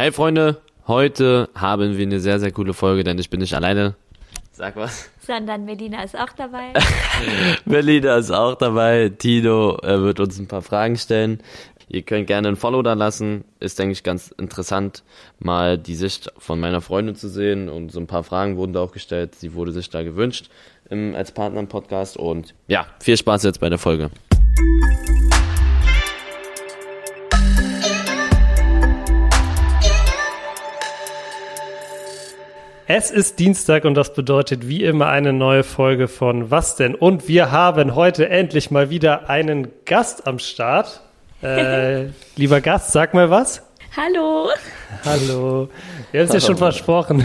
Hey Freunde, heute haben wir eine sehr, sehr coole Folge, denn ich bin nicht alleine. Sag was. Sondern Melina ist auch dabei. Melina ist auch dabei. Tino äh, wird uns ein paar Fragen stellen. Ihr könnt gerne ein Follow da lassen. Ist, denke ich, ganz interessant, mal die Sicht von meiner Freundin zu sehen. Und so ein paar Fragen wurden da auch gestellt. Sie wurde sich da gewünscht im, als Partner im Podcast. Und ja, viel Spaß jetzt bei der Folge. Es ist Dienstag und das bedeutet wie immer eine neue Folge von Was denn? Und wir haben heute endlich mal wieder einen Gast am Start. Äh, lieber Gast, sag mal was. Hallo. Hallo. Wir haben es ja schon versprochen.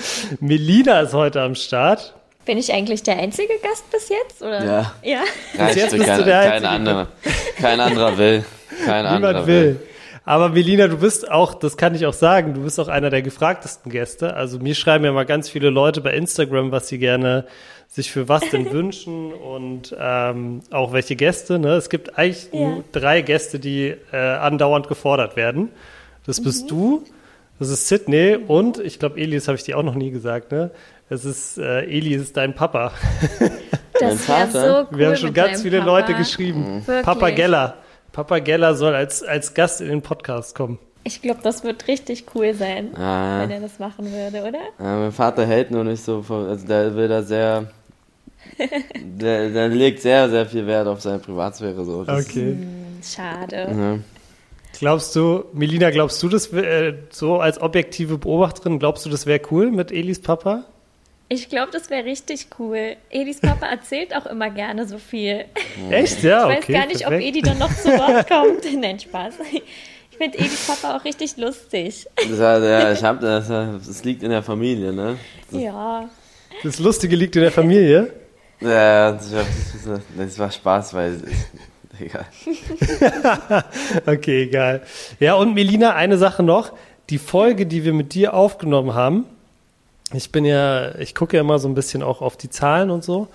Melina ist heute am Start. Bin ich eigentlich der einzige Gast bis jetzt? Oder? Ja. Ja. Reicht, jetzt bist kein, du der kein Einzige. anderer. Kein anderer will. Kein anderer Niemand will. Aber Melina, du bist auch, das kann ich auch sagen, du bist auch einer der gefragtesten Gäste. Also mir schreiben ja mal ganz viele Leute bei Instagram, was sie gerne sich für was denn wünschen und ähm, auch welche Gäste. Ne? Es gibt eigentlich Ja. nur drei Gäste, die äh, andauernd gefordert werden. Das bist Mhm. du, das ist Sydney und ich glaube, Eli, das habe ich dir auch noch nie gesagt, ne? Es ist, äh, Eli ist dein Papa. Das wäre so cool. Wir haben schon mit ganz viele Papa. Leute geschrieben. Wirklich. Papa Geller. Papa Geller soll als, als Gast in den Podcast kommen. Ich glaube, das wird richtig cool sein, Ah. wenn er das machen würde, oder? Ja, mein Vater hält nur nicht so, von- also der will da sehr, der, der legt sehr, sehr viel Wert auf seine Privatsphäre. So. Das, Okay. Schade. Ja. Glaubst du, Melina, glaubst du, das äh, so als objektive Beobachterin, glaubst du, das wäre cool mit Elis Papa? Ich glaube, das wäre richtig cool. Edis Papa erzählt auch immer gerne so viel. Echt? Ja, Ich okay. weiß gar nicht, ob perfekt. Edi dann noch zu Wort kommt. Nein, Spaß. Ich finde Edis Papa auch richtig lustig. Das, war- ja, ich hab, das, das liegt in der Familie, ne? Ja. Das Lustige liegt in der Familie. Ja, das war, das war Spaß, weil, egal. Okay, egal. Ja, und Melina, eine Sache noch. Die Folge, die wir mit dir aufgenommen haben, ich bin ja, ich gucke ja immer so ein bisschen auch auf die Zahlen und so.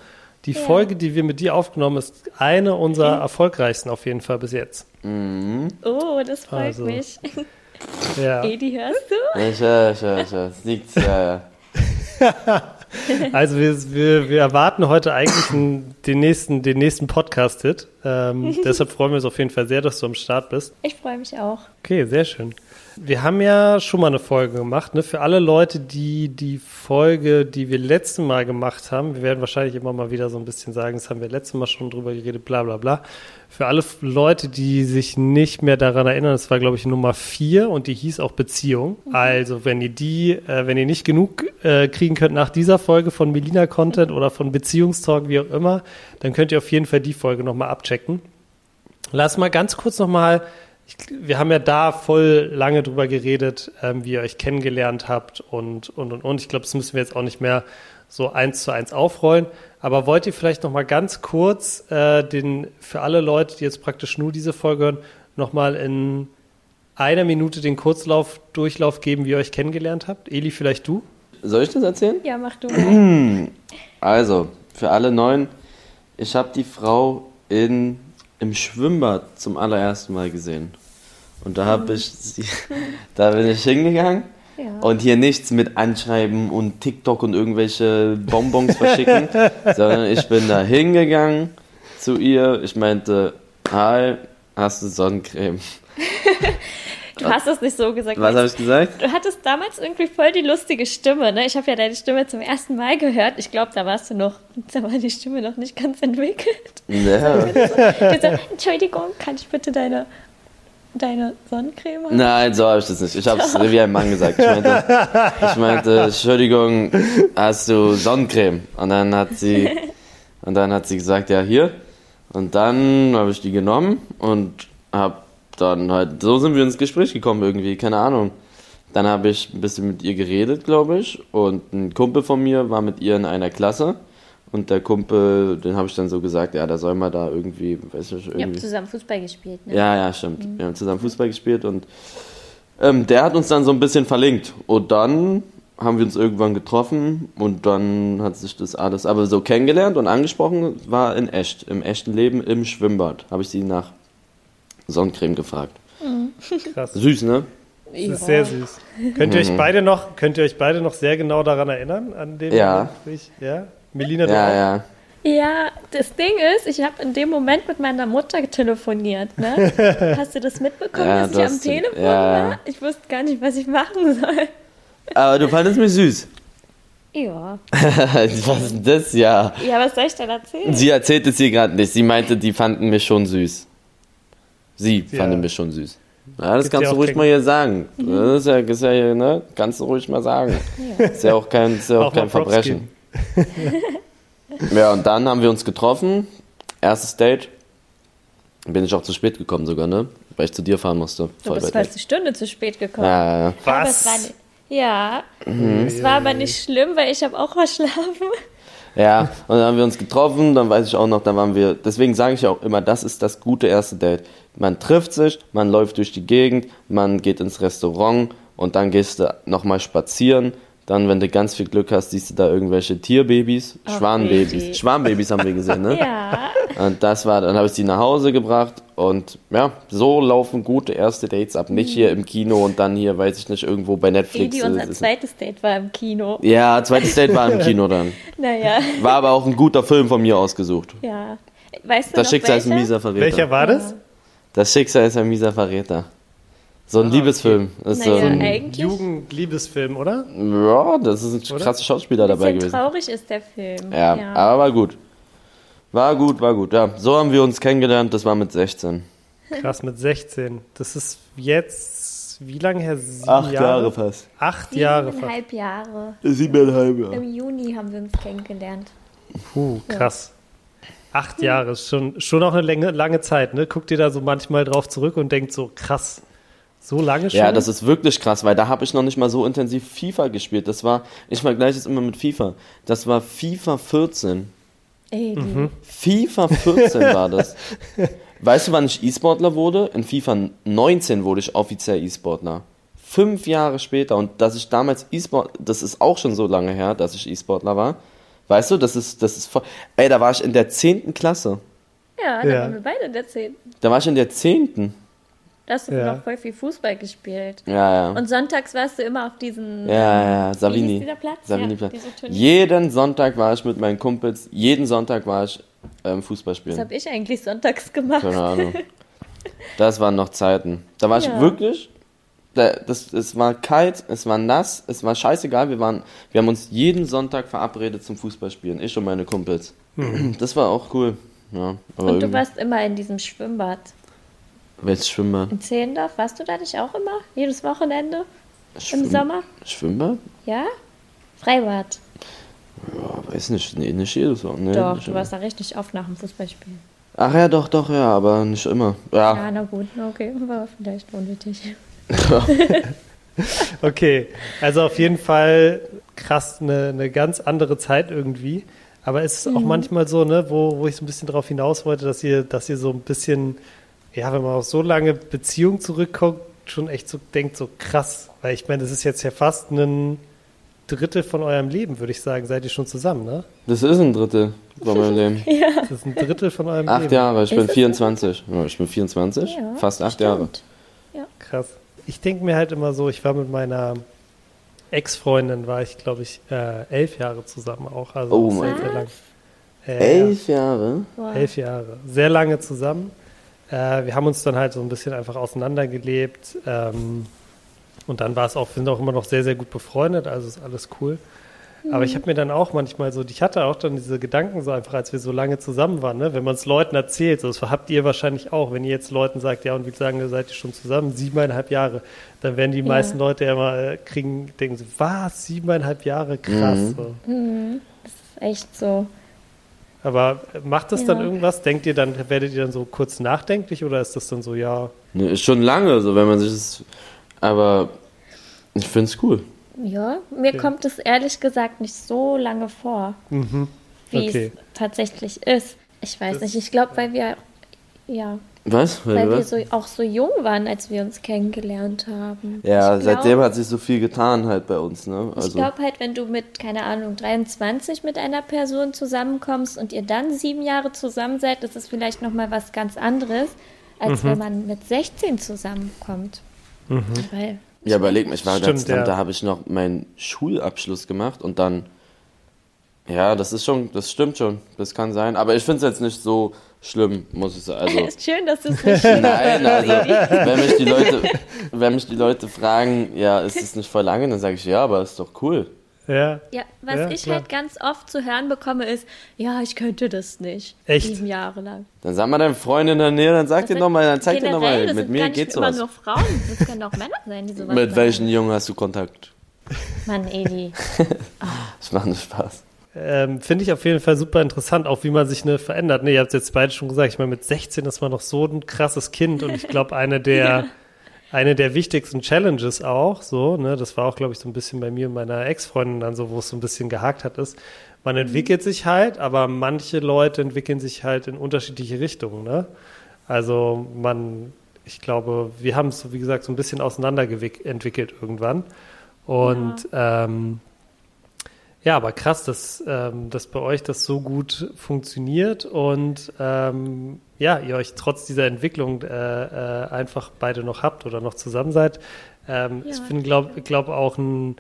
Die Ja. Folge, die wir mit dir aufgenommen, ist eine unserer erfolgreichsten auf jeden Fall bis jetzt. Oh, das freut Also. mich. Ja. Edi, hörst du? Ja, Ich höre, ich höre, ich höre. Es liegt, ja, ja. Also wir, wir, wir erwarten heute eigentlich einen, den nächsten, den nächsten Podcast-Hit. Ähm, deshalb freuen wir uns auf jeden Fall sehr, dass du am Start bist. Ich freue mich auch. Okay, sehr schön. Wir haben ja schon mal eine Folge gemacht, ne? Für alle Leute, die die Folge, die wir letztes Mal gemacht haben, wir werden wahrscheinlich immer mal wieder so ein bisschen sagen, das haben wir letztes Mal schon drüber geredet, bla bla bla. Für alle Leute, die sich nicht mehr daran erinnern, das war, glaube ich, Nummer vier und die hieß auch Beziehung. Also, wenn ihr die, äh, wenn ihr nicht genug äh, kriegen könnt nach dieser Folge von Melina Content oder von Beziehungstalk, wie auch immer, dann könnt ihr auf jeden Fall die Folge nochmal abchecken. Lass mal ganz kurz nochmal, wir haben ja da voll lange drüber geredet, ähm, wie ihr euch kennengelernt habt und, und, und, und. Ich glaube, das müssen wir jetzt auch nicht mehr so eins zu eins aufrollen. Aber wollt ihr vielleicht nochmal ganz kurz äh, den, für alle Leute, die jetzt praktisch nur diese Folge hören, nochmal in einer Minute den Kurzlauf, Durchlauf geben, wie ihr euch kennengelernt habt? Eli, vielleicht du? Soll ich das erzählen? Ja, mach du mal. Also, für alle Neuen, ich habe die Frau in, im Schwimmbad zum allerersten Mal gesehen. Und da habe ich da bin ich hingegangen Ja. und hier nichts mit Anschreiben und TikTok und irgendwelche Bonbons verschicken, sondern ich bin da hingegangen zu ihr. Ich meinte, hi, hast du Sonnencreme? Du hast es nicht so gesagt. Was habe ich gesagt? Du hattest damals irgendwie voll die lustige Stimme, ne? Ich habe ja deine Stimme zum ersten Mal gehört. Ich glaube, da warst du noch, da war die Stimme noch nicht ganz entwickelt. Ja. Sagst, Entschuldigung, kann ich bitte deine, deine Sonnencreme haben? Nein, so habe ich das nicht. Ich habe es wie ein Mann gesagt. Ich meinte, ich meinte, Entschuldigung, hast du Sonnencreme? Und dann hat sie, und dann hat sie gesagt, ja hier. Und dann habe ich die genommen und habe dann halt, so sind wir ins Gespräch gekommen irgendwie, keine Ahnung. Dann habe ich ein bisschen mit ihr geredet, glaube ich. Und ein Kumpel von mir war mit ihr in einer Klasse. Und der Kumpel, den habe ich dann so gesagt, ja, da soll man da irgendwie, weiß nicht, Ihr irgendwie. habt zusammen Fußball gespielt, ne? Ja, ja, stimmt. Wir haben zusammen Fußball gespielt und ähm, der hat uns dann so ein bisschen verlinkt. Und dann haben wir uns irgendwann getroffen und dann hat sich das alles, aber so kennengelernt und angesprochen war in echt, im echten Leben im Schwimmbad. Habe ich sie nach Sonnencreme gefragt. Krass. Süß, ne? Das ist sehr süß. Könnt ihr euch beide noch, könnt ihr euch beide noch sehr genau daran erinnern? An dem Ja. Moment, ich- ja. Melina, du Ja, auch? ja. Ja, das Ding ist, ich habe in dem Moment mit meiner Mutter telefoniert. Ne? Hast du das mitbekommen, Ja, dass du ich am Telefon ja. war? Ich wusste gar nicht, was ich machen soll. Aber du fandest mich süß. Ja. Was ist das? Ja. Ja, was soll ich denn erzählen? Sie erzählt es hier gerade nicht. Sie meinte, die fanden mich schon süß. Sie Ja. fanden mich schon süß. Ja, das Gibt kannst ja du ruhig kein- mal hier sagen. Das ist ja, das ist ja hier, ne? Kannst du ruhig mal sagen. Ist ja auch kein, ist ja auch Auch kein Verbrechen. ja, und dann haben wir uns getroffen. Erstes Date. Bin ich auch zu spät gekommen sogar, ne? Weil ich zu dir fahren musste. Du bist fast eine Stunde zu spät gekommen. Ja, ja, ja. Aber es war Was? nicht, ja, Mhm. es war aber nicht schlimm, weil ich habe auch verschlafen. Ja, und dann haben wir uns getroffen, dann weiß ich auch noch, dann waren wir, deswegen sage ich auch immer, das ist das gute erste Date. Man trifft sich, man läuft durch die Gegend, man geht ins Restaurant und dann gehst du nochmal spazieren. Dann, wenn du ganz viel Glück hast, siehst du da irgendwelche Tierbabys, Ach, Schwanenbabys. Baby. Schwanenbabys haben wir gesehen, ne? Ja, Und das war, dann habe ich sie nach Hause gebracht und ja, so laufen gute erste Dates ab. Nicht hier im Kino und dann hier, weiß ich nicht, irgendwo bei Netflix. Edi, äh, unser ist- zweites Date war im Kino. ja, zweites Date war im Kino dann. Naja, War aber auch ein guter Film von mir ausgesucht. ja. Weißt du Das noch Schicksal ist ein welcher? mieser Verräter. Welcher war das? Das Schicksal ist ein mieser Verräter. So ein Ah, Liebesfilm. Das ist so Naja, ein, eigentlich. Jugend-Liebesfilm, oder? ja, das ist ein Oder? krasser Schauspieler dabei Bisschen gewesen. traurig ist der Film. Ja, aber war gut. War gut, war gut. Ja, so haben wir uns kennengelernt. Das war mit 16. Krass, mit 16. Das ist jetzt, wie lange her? Sieben fast. Acht Jahre fast. Siebeneinhalb Jahre. Siebeneinhalb Jahre. Im Juni haben wir uns kennengelernt. Puh, krass. Acht Jahre ist schon, schon auch eine lange, lange Zeit, ne? Guckt ihr da so manchmal drauf zurück und denkt so, krass, so lange schon? Ja, das ist wirklich krass, weil da habe ich noch nicht mal so intensiv FIFA gespielt. Das war, ich vergleiche es immer mit FIFA. Das war FIFA 14. Ey, du. Mhm. FIFA 14 war das. Weißt du, wann ich E-Sportler wurde? In FIFA 19 wurde ich offiziell E-Sportler. Fünf Jahre später. Und dass ich damals E-Sport, das ist auch schon so lange her, dass ich E-Sportler war. Weißt du, das ist, das ist voll, ey, da war ich in der 10. Klasse. Ja, da Ja. waren wir beide in der 10. Da war ich in der 10. Da hast du Ja. noch voll viel Fußball gespielt. Ja, ja. Und sonntags warst du immer auf diesen. Ja, ja, Savini. dieser Platz? Savini Ja, Platz. Turnier. Jeden Sonntag war ich mit meinen Kumpels, jeden Sonntag war ich ähm, Fußball Was spielen. habe ich eigentlich sonntags gemacht? Keine Ahnung. Das waren noch Zeiten. Da war ich Ja. wirklich. Da, das, es war kalt, es war nass, es war scheißegal. Wir, waren, wir haben uns jeden Sonntag verabredet zum Fußballspielen. Ich und meine Kumpels. Das war auch cool. Ja, Und du irgendwie- warst immer in diesem Schwimmbad. Welches Schwimmbad? In Zehlendorf warst du da nicht auch immer? Jedes Wochenende? Im Schwimm- Sommer? Schwimmbad? Ja? Freibad. Ja, weiß nicht. Nee, nicht jedes. Nee, Doch, nicht du immer. warst da richtig oft nach dem Fußballspielen. Ach ja, doch, doch, ja, aber nicht immer. Ja, Ja, na gut, okay, war vielleicht unnötig. Okay, also auf jeden Fall krass, eine, eine ganz andere Zeit irgendwie. Aber es ist Mhm. auch manchmal so, ne, wo, wo ich so ein bisschen darauf hinaus wollte, dass ihr, dass ihr so ein bisschen, ja, wenn man auf so lange Beziehung zurückguckt, schon echt so denkt, so krass. Weil ich meine, das ist jetzt ja fast ein Drittel von eurem Leben, würde ich sagen, seid ihr schon zusammen, ne? das ist ein Drittel von meinem Leben. Das ist ein Drittel von eurem Acht Leben. Jahre, ich Ist bin es so? 24. Ja, ich bin 24, Ja, fast acht stimmt. Jahre. Krass. Ich denke mir halt immer so, ich war mit meiner Ex-Freundin, war ich, glaube ich, äh, elf Jahre zusammen auch. Also Oh sehr, mein sehr Gott. lang. Äh, Elf Jahre? Wow. Elf Jahre. Sehr lange zusammen. Äh, wir haben uns dann halt so ein bisschen einfach auseinandergelebt. Ähm, und dann war es auch, wir sind auch immer noch sehr, sehr gut befreundet, also ist alles cool. Aber ich habe mir dann auch manchmal so, ich hatte auch dann diese Gedanken so einfach, als wir so lange zusammen waren, ne? wenn man es Leuten erzählt, so, das habt ihr wahrscheinlich auch, wenn ihr jetzt Leuten sagt, ja und wie lange seid ihr schon zusammen? Siebeneinhalb Jahre. Dann werden die Ja. meisten Leute ja immer äh, kriegen, denken so, was, siebeneinhalb Jahre? Krass. Mhm. So. Das ist echt so. Aber macht das dann Ja. irgendwas? Denkt ihr dann, werdet ihr dann so kurz nachdenklich oder ist das dann so, ja, Ne, ist schon lange, so wenn man sich das. Aber ich find's cool. Ja, mir Okay. kommt es ehrlich gesagt nicht so lange vor, mhm. wie Okay. es tatsächlich ist. Ich weiß Das- nicht, ich glaube, weil wir, ja, Was? weil wir was? so, auch so jung waren, als wir uns kennengelernt haben. ja, ich glaub, seitdem hat sich so viel getan halt bei uns, ne? Ich Also, glaube halt, wenn du mit, keine Ahnung, 23 mit einer Person zusammenkommst und ihr dann sieben Jahre zusammen seid, ist es vielleicht nochmal was ganz anderes, als wenn man mit 16 zusammenkommt. Weil Ja, überleg mich, war Stimmt, das, ja. da habe ich noch meinen Schulabschluss gemacht und dann, ja, das ist schon, das stimmt schon, das kann sein, aber ich finde es jetzt nicht so schlimm, muss ich sagen. Also, Ist schön, dass du es nicht nein, also, wenn mich die Leute, wenn mich die Leute fragen, ja, ist es nicht voll lange, dann sage ich, ja, aber ist doch cool. Ja. Ja, was Ja, ich klar. halt ganz oft zu hören bekomme, ist, ja, ich könnte das nicht. Echt? Sieben Jahre lang. Dann sag mal deinem Freund in der Nähe, dann sag dir Das doch mal, dann zeig dir generell, doch mal, das mit sind mir gar nicht geht immer sowas. nur Frauen, das können auch Männer sein, die sowas Mit welchen Jungen hast du Kontakt? Mann, Edi. Ich mache nur Spaß. Ähm, Finde ich auf jeden Fall super interessant, auch wie man sich ne, verändert. Ne, ihr habt es jetzt beide schon gesagt, ich meine, mit 16 ist man noch so ein krasses Kind und ich glaube, eine der, eine der wichtigsten Challenges auch, so, ne, das war auch, glaube ich, so ein bisschen bei mir und meiner Ex-Freundin dann so, wo es so ein bisschen gehakt hat, ist, man entwickelt sich halt, aber manche Leute entwickeln sich halt in unterschiedliche Richtungen, ne? Also man, ich glaube, wir haben es, so, wie gesagt, so ein bisschen auseinanderentwickelt irgendwann. Und ähm, ja, aber krass, dass, ähm, dass bei euch das so gut funktioniert und ähm, ja, ihr euch trotz dieser Entwicklung äh, äh, einfach beide noch habt oder noch zusammen seid. Ähm, Ja, ich finde, glaube glaub auch ein,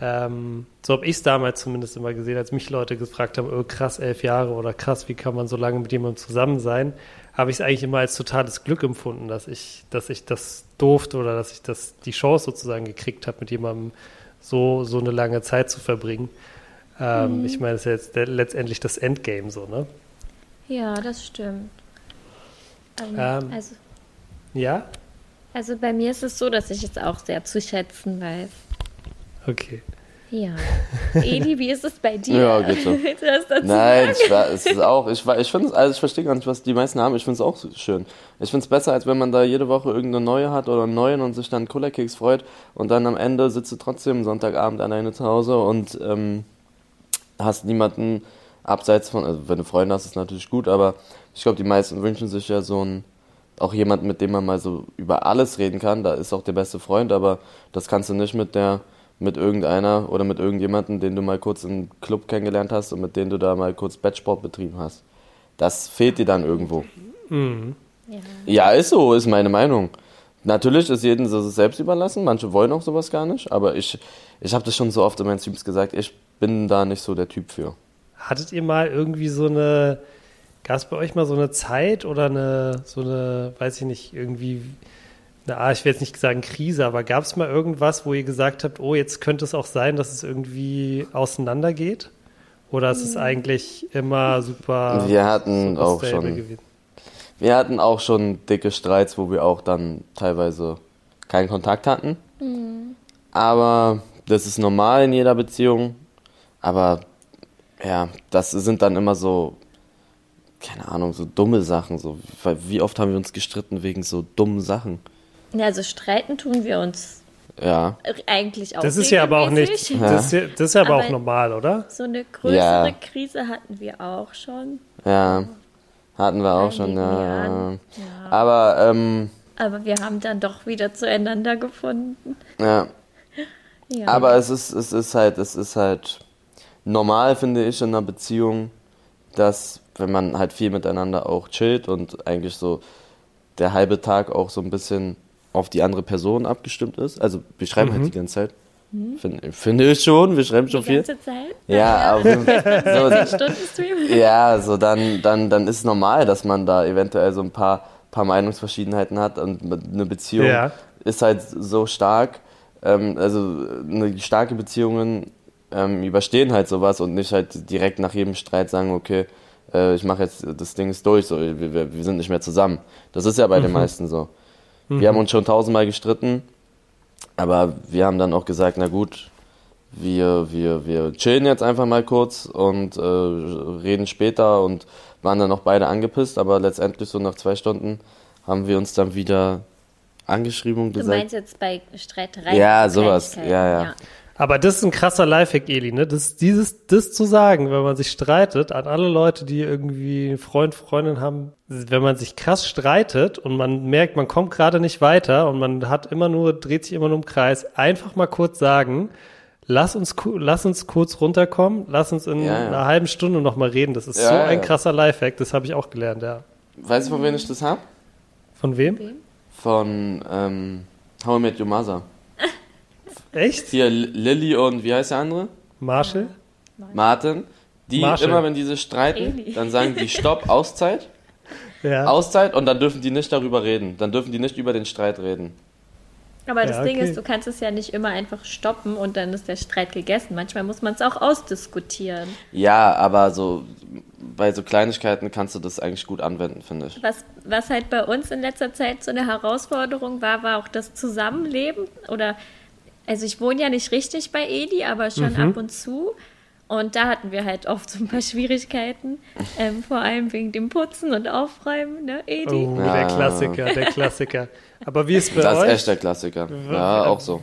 ähm, so habe ich es damals zumindest immer gesehen, als mich Leute gefragt haben, oh, krass, elf Jahre oder krass, wie kann man so lange mit jemandem zusammen sein, habe ich es eigentlich immer als totales Glück empfunden, dass ich, dass ich das durfte oder dass ich das die Chance sozusagen gekriegt habe, mit jemandem so, so eine lange Zeit zu verbringen. Ähm, Ich meine, das ist ja jetzt letztendlich das Endgame so, ne? Ja, das stimmt. Ähm, Ähm. also, Ja? also bei mir ist es so, dass ich es auch sehr zu schätzen weiß. Okay. Ja. Edi, wie ist es bei dir? Ja, geht so. Nein, sagen? ich, war, es ist auch, ich, war- ich finde es, also ich verstehe gar nicht, was die meisten haben. Ich finde es auch so schön. Ich finde es besser, als wenn man da jede Woche irgendeine neue hat oder einen neuen und sich dann Cola-Keks freut und dann am Ende sitzt du trotzdem Sonntagabend alleine zu Hause und ähm, hast niemanden abseits von, also wenn du Freunde hast, ist natürlich gut, aber ich glaube, die meisten wünschen sich ja so ein, auch jemanden, mit dem man mal so über alles reden kann. Da ist auch der beste Freund, aber das kannst du nicht mit der, mit irgendeiner oder mit irgendjemandem, den du mal kurz im Club kennengelernt hast und mit dem du da mal kurz Bettsport betrieben hast. Das fehlt dir dann irgendwo. Ja. Ja, ist so, ist meine Meinung. Natürlich ist jedem so selbst überlassen, manche wollen auch sowas gar nicht, aber ich, ich habe das schon so oft in meinen Streams gesagt, ich bin da nicht so der Typ für. Hattet ihr mal irgendwie so eine, gab es bei euch mal so eine Zeit oder eine, so eine, weiß ich nicht, irgendwie, eine, ah, ich will jetzt nicht sagen Krise, aber gab es mal irgendwas, wo ihr gesagt habt, oh, jetzt könnte es auch sein, dass es irgendwie auseinandergeht? Oder ist es eigentlich immer super, Wir hatten super auch schon gewesen? Wir hatten auch schon dicke Streits, wo wir auch dann teilweise keinen Kontakt hatten. Aber das ist normal in jeder Beziehung. Aber ja, das sind dann immer so, keine Ahnung, so dumme Sachen. So, wie oft haben wir uns gestritten wegen so dummen Sachen? Ja, also streiten tun wir uns Ja, eigentlich auch. Das ist ja aber auch nicht, regelmäßig. das ist ja, das ist ja aber, auch Aber- normal, oder? So eine größere Ja. Krise hatten wir auch schon. ja. Hatten wir auch schon, ja. Aber, ähm, Aber wir haben dann doch wieder zueinander gefunden. ja. Ja. Aber es ist, es ist halt, es ist halt normal, finde ich, in einer Beziehung, dass wenn man halt viel miteinander auch chillt und eigentlich so der halbe Tag auch so ein bisschen auf die andere Person abgestimmt ist. Also wir schreiben halt die ganze Zeit. Finde, finde ich schon, wir schreiben schon die viel. ganze Zeit. Ja, aber so, ja, so dann, dann, dann ist normal, dass man da eventuell so ein paar, paar Meinungsverschiedenheiten hat und eine Beziehung Ja. ist halt so stark. Ähm, also eine starke Beziehungen ähm, überstehen halt sowas und nicht halt direkt nach jedem Streit sagen, okay, äh, ich mache jetzt das Ding ist durch, so wir, wir, wir sind nicht mehr zusammen. Das ist ja bei den meisten so. Wir haben uns schon tausendmal gestritten, aber wir haben dann auch gesagt, na gut, wir, wir, wir chillen jetzt einfach mal kurz und äh, reden später und waren dann auch beide angepisst, aber letztendlich so nach zwei Stunden haben wir uns dann wieder angeschrieben und Du gesagt, meinst jetzt bei Streitereien? Ja, sowas. Kleinigkeiten, Ja, ja. Aber das ist ein krasser Lifehack, Eli, ne? Das, dieses, das zu sagen, wenn man sich streitet, an alle Leute, die irgendwie einen Freund, Freundin haben, wenn man sich krass streitet und man merkt, man kommt gerade nicht weiter und man hat immer nur, dreht sich immer nur im Kreis, einfach mal kurz sagen, lass uns, lass uns kurz runterkommen, lass uns in Ja, ja. einer halben Stunde nochmal reden. Das ist Ja, so ein krasser Lifehack, das habe ich auch gelernt, ja. weißt du, von wem ich das hab? Von wem? Von ähm, How I Met Your Mother. Echt? Hier Lilly und wie heißt der andere? Marshall? Martin. Die Marshall. immer, wenn die sich streiten, Eli. dann sagen die Stopp, Auszeit. Ja. Auszeit und dann dürfen die nicht darüber reden. Dann dürfen die nicht über den Streit reden. Aber das Ja, Ding okay. ist, du kannst es ja nicht immer einfach stoppen und dann ist der Streit gegessen. Manchmal muss man es auch ausdiskutieren. Ja, aber so bei so Kleinigkeiten kannst du das eigentlich gut anwenden, finde ich. Was, was halt bei uns in letzter Zeit so eine Herausforderung war, war auch das Zusammenleben. Oder, also ich wohne ja nicht richtig bei Edi, aber schon Mhm. ab und zu. Und da hatten wir halt oft so ein paar Schwierigkeiten. Ähm, vor allem wegen dem Putzen und Aufräumen, ne, Edi? Oh, Ja. der Klassiker, der Klassiker. Aber wie ist bei Das ist euch? echt der Klassiker. Ja, auch so.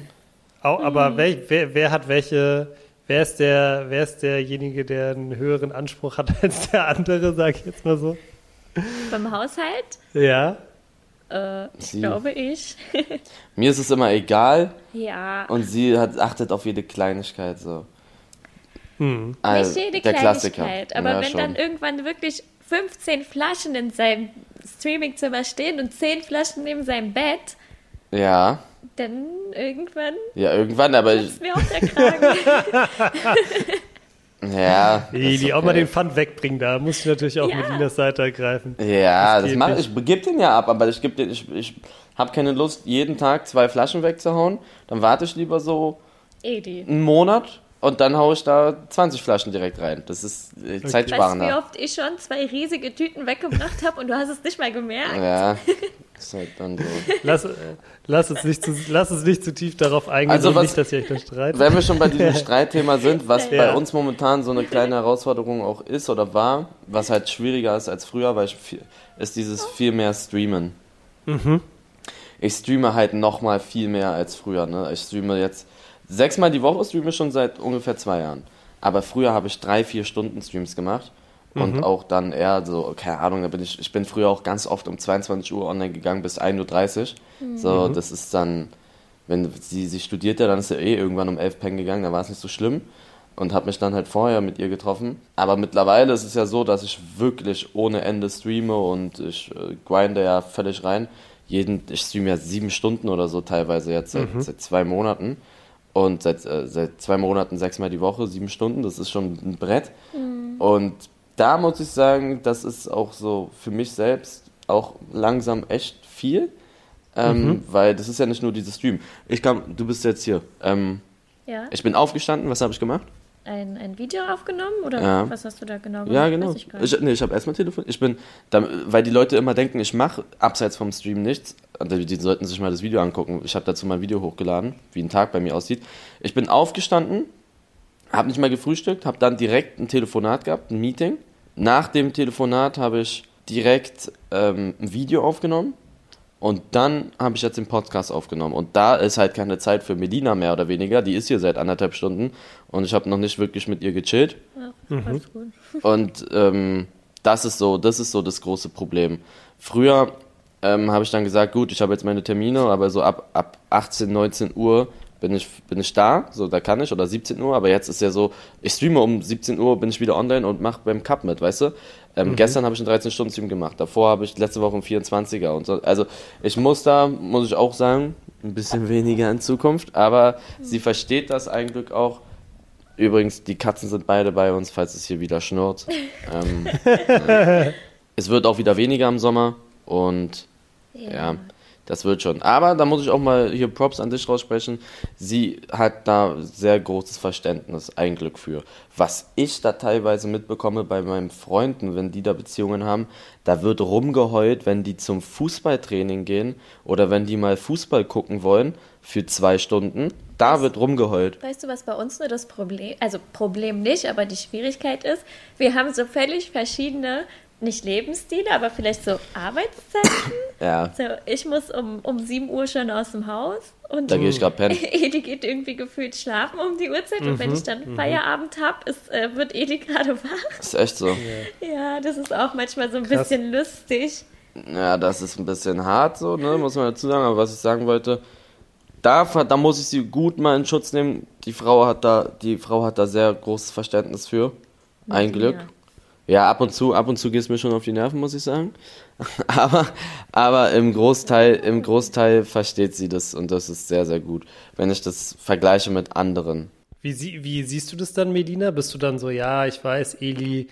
Aber wer, wer, wer hat welche, wer ist der, wer ist derjenige, der einen höheren Anspruch hat als der andere, sag ich jetzt mal so? Beim Haushalt, Ja. Äh, Sie. glaube ich. Mir ist es immer egal ja. und sie hat, achtet auf jede Kleinigkeit so. Hm. Also, Nicht jede der Klassiker. Kleinigkeit, aber ja, wenn schon. dann irgendwann wirklich 15 Flaschen in seinem Streamingzimmer stehen und 10 Flaschen neben seinem Bett, Ja, dann irgendwann ja, irgendwann, aber ich, ist mir auch der Kragen. ja. Die, ist die auch okay. mal den Pfand wegbringen, da muss ich natürlich auch Ja. Medinas Seite ergreifen. Ja, Das das mache ich. Ich gebe den ja ab, aber ich den, ich, ich habe keine Lust, jeden Tag zwei Flaschen wegzuhauen. Dann warte ich lieber so Edi. einen Monat und dann haue ich da 20 Flaschen direkt rein. Das ist äh, Weißt du, wie zeitsparender. oft ich schon zwei riesige Tüten weggebracht habe und du hast es nicht mal gemerkt? Ja, ist halt dann so. Lass, lass, uns nicht zu, lass uns nicht zu tief darauf eingehen, Also was- nicht, dass ihr euch dann streitet. Wenn wir schon bei diesem Streitthema sind, was Ja. bei uns momentan so eine kleine Herausforderung auch ist oder war, was halt schwieriger ist als früher, weil ich viel, ist dieses viel mehr Streamen. Ich streame halt noch mal viel mehr als früher. Ne? Ich streame jetzt sechsmal die Woche, streame ich schon seit ungefähr zwei Jahren. Aber früher habe ich drei, vier Stunden Streams gemacht. Und auch dann eher so, keine Ahnung, da bin ich, ich bin früher auch ganz oft um 22 Uhr online gegangen bis 1.30 Uhr. So, das ist dann, wenn sie, sie studiert ja, dann ist sie eh irgendwann um 11 pennen gegangen, da war es nicht so schlimm. Und habe mich dann halt vorher mit ihr getroffen. Aber mittlerweile ist es ja so, dass ich wirklich ohne Ende streame und ich äh, grinde ja völlig rein. Jeden, ich streame ja sieben Stunden oder so teilweise jetzt seit, seit zwei Monaten. Und seit, äh, seit zwei Monaten sechsmal die Woche, sieben Stunden, das ist schon ein Brett. Und da muss ich sagen, das ist auch so für mich selbst auch langsam echt viel. Ähm, Weil das ist ja nicht nur dieses Stream. Ich kam, du bist jetzt hier. Ähm, Ja. ich bin aufgestanden, was habe ich gemacht? Ein, ein Video aufgenommen oder Ja. was hast du da genau gemacht? Ja, genau. Weiß ich. Ich, nee, ich habe erstmal telefoniert. Ich bin, da, weil die Leute immer denken, ich mache abseits vom Stream nichts. Die, sollten sich mal das Video angucken. Ich habe dazu mal ein Video hochgeladen, wie ein Tag bei mir aussieht. Ich bin aufgestanden, habe nicht mal gefrühstückt, habe dann direkt ein Telefonat gehabt, ein Meeting. Nach dem Telefonat habe ich direkt ähm, ein Video aufgenommen. Und dann habe ich jetzt den Podcast aufgenommen. Und da ist halt keine Zeit für Melina mehr oder weniger. Die ist hier seit anderthalb Stunden. Und ich habe noch nicht wirklich mit ihr gechillt. Ja, gut. Und ähm, das ist so, das ist so das große Problem. Früher ähm, habe ich dann gesagt, gut, ich habe jetzt meine Termine, aber so ab, ab 18, 19 Uhr bin ich, bin ich da, so da kann ich, oder 17 Uhr, aber jetzt ist ja so, ich streame um 17 Uhr, bin ich wieder online und mache beim Cup mit, weißt du? Ähm, Gestern habe ich einen 13-Stunden-Stream gemacht, davor habe ich letzte Woche einen 24er und so. Also ich muss da, muss ich auch sagen, ein bisschen weniger in Zukunft, aber sie versteht das eigentlich auch. Übrigens, die Katzen sind beide bei uns, falls es hier wieder schnurrt. Ähm, äh, es wird auch wieder weniger im Sommer und ja. das wird schon. Aber da muss ich auch mal hier Props an dich raussprechen. Sie hat da sehr großes Verständnis, ein Glück für. Was ich da teilweise mitbekomme bei meinen Freunden, wenn die da Beziehungen haben, da wird rumgeheult, wenn die zum Fußballtraining gehen oder wenn die mal Fußball gucken wollen für zwei Stunden. Da wird rumgeheult. Weißt du, was bei uns nur das Problem, also Problem nicht, aber die Schwierigkeit ist, wir haben so völlig verschiedene, nicht Lebensstile, aber vielleicht so Arbeitszeiten. Ja, So, ich muss um, um 7 Uhr schon aus dem Haus und da gehe ich gerade pennen. Edi geht irgendwie gefühlt schlafen um die Uhrzeit und wenn ich dann Feierabend habe, äh, wird Edi gerade wach. Ist echt so. Ja, das ist auch manchmal so ein Krass. bisschen lustig. Ja, das ist ein bisschen hart so, ne, muss man dazu sagen. Aber was ich sagen wollte, da, da muss ich sie gut mal in Schutz nehmen. Die Frau hat da, die Frau hat da sehr großes Verständnis für. Ein Ja. Glück. Ja, ab und zu, ab und zu geht es mir schon auf die Nerven, muss ich sagen. aber, aber im Großteil, im Großteil versteht sie das und das ist sehr, sehr gut, wenn ich das vergleiche mit anderen. Wie, wie siehst du das dann, Melina? Bist du dann so, ja, ich weiß, Eli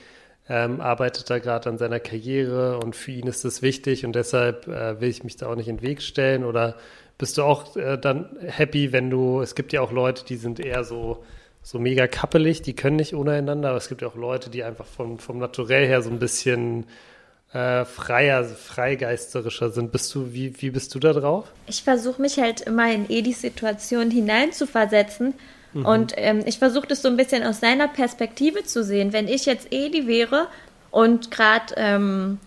ähm, arbeitet da gerade an seiner Karriere und für ihn ist das wichtig und deshalb äh, will ich mich da auch nicht in den Weg stellen? Oder bist du auch äh, dann happy, wenn du, es gibt ja auch Leute, die sind eher so, so mega kappelig, die können nicht ohne einander, aber es gibt ja auch Leute, die einfach vom, vom Naturell her so ein bisschen äh, freier, freigeisterischer sind. Bist du, wie, wie bist du da drauf? Ich versuche mich halt immer in Edis Situation hineinzuversetzen. Mhm. Und ähm, ich versuche das so ein bisschen aus seiner Perspektive zu sehen. Wenn ich jetzt Edi wäre und gerade, ähm,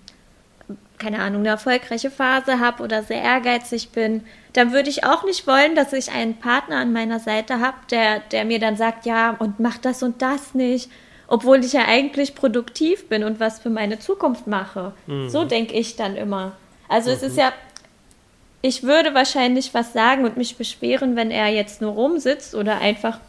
keine Ahnung, eine erfolgreiche Phase habe oder sehr ehrgeizig bin, dann würde ich auch nicht wollen, dass ich einen Partner an meiner Seite habe, der, der mir dann sagt, ja, und mach das und das nicht, obwohl ich ja eigentlich produktiv bin und was für meine Zukunft mache. Mhm. So denke ich dann immer. Also mhm. es ist mhm. ja, ich würde wahrscheinlich was sagen und mich beschweren, wenn er jetzt nur rumsitzt oder einfach,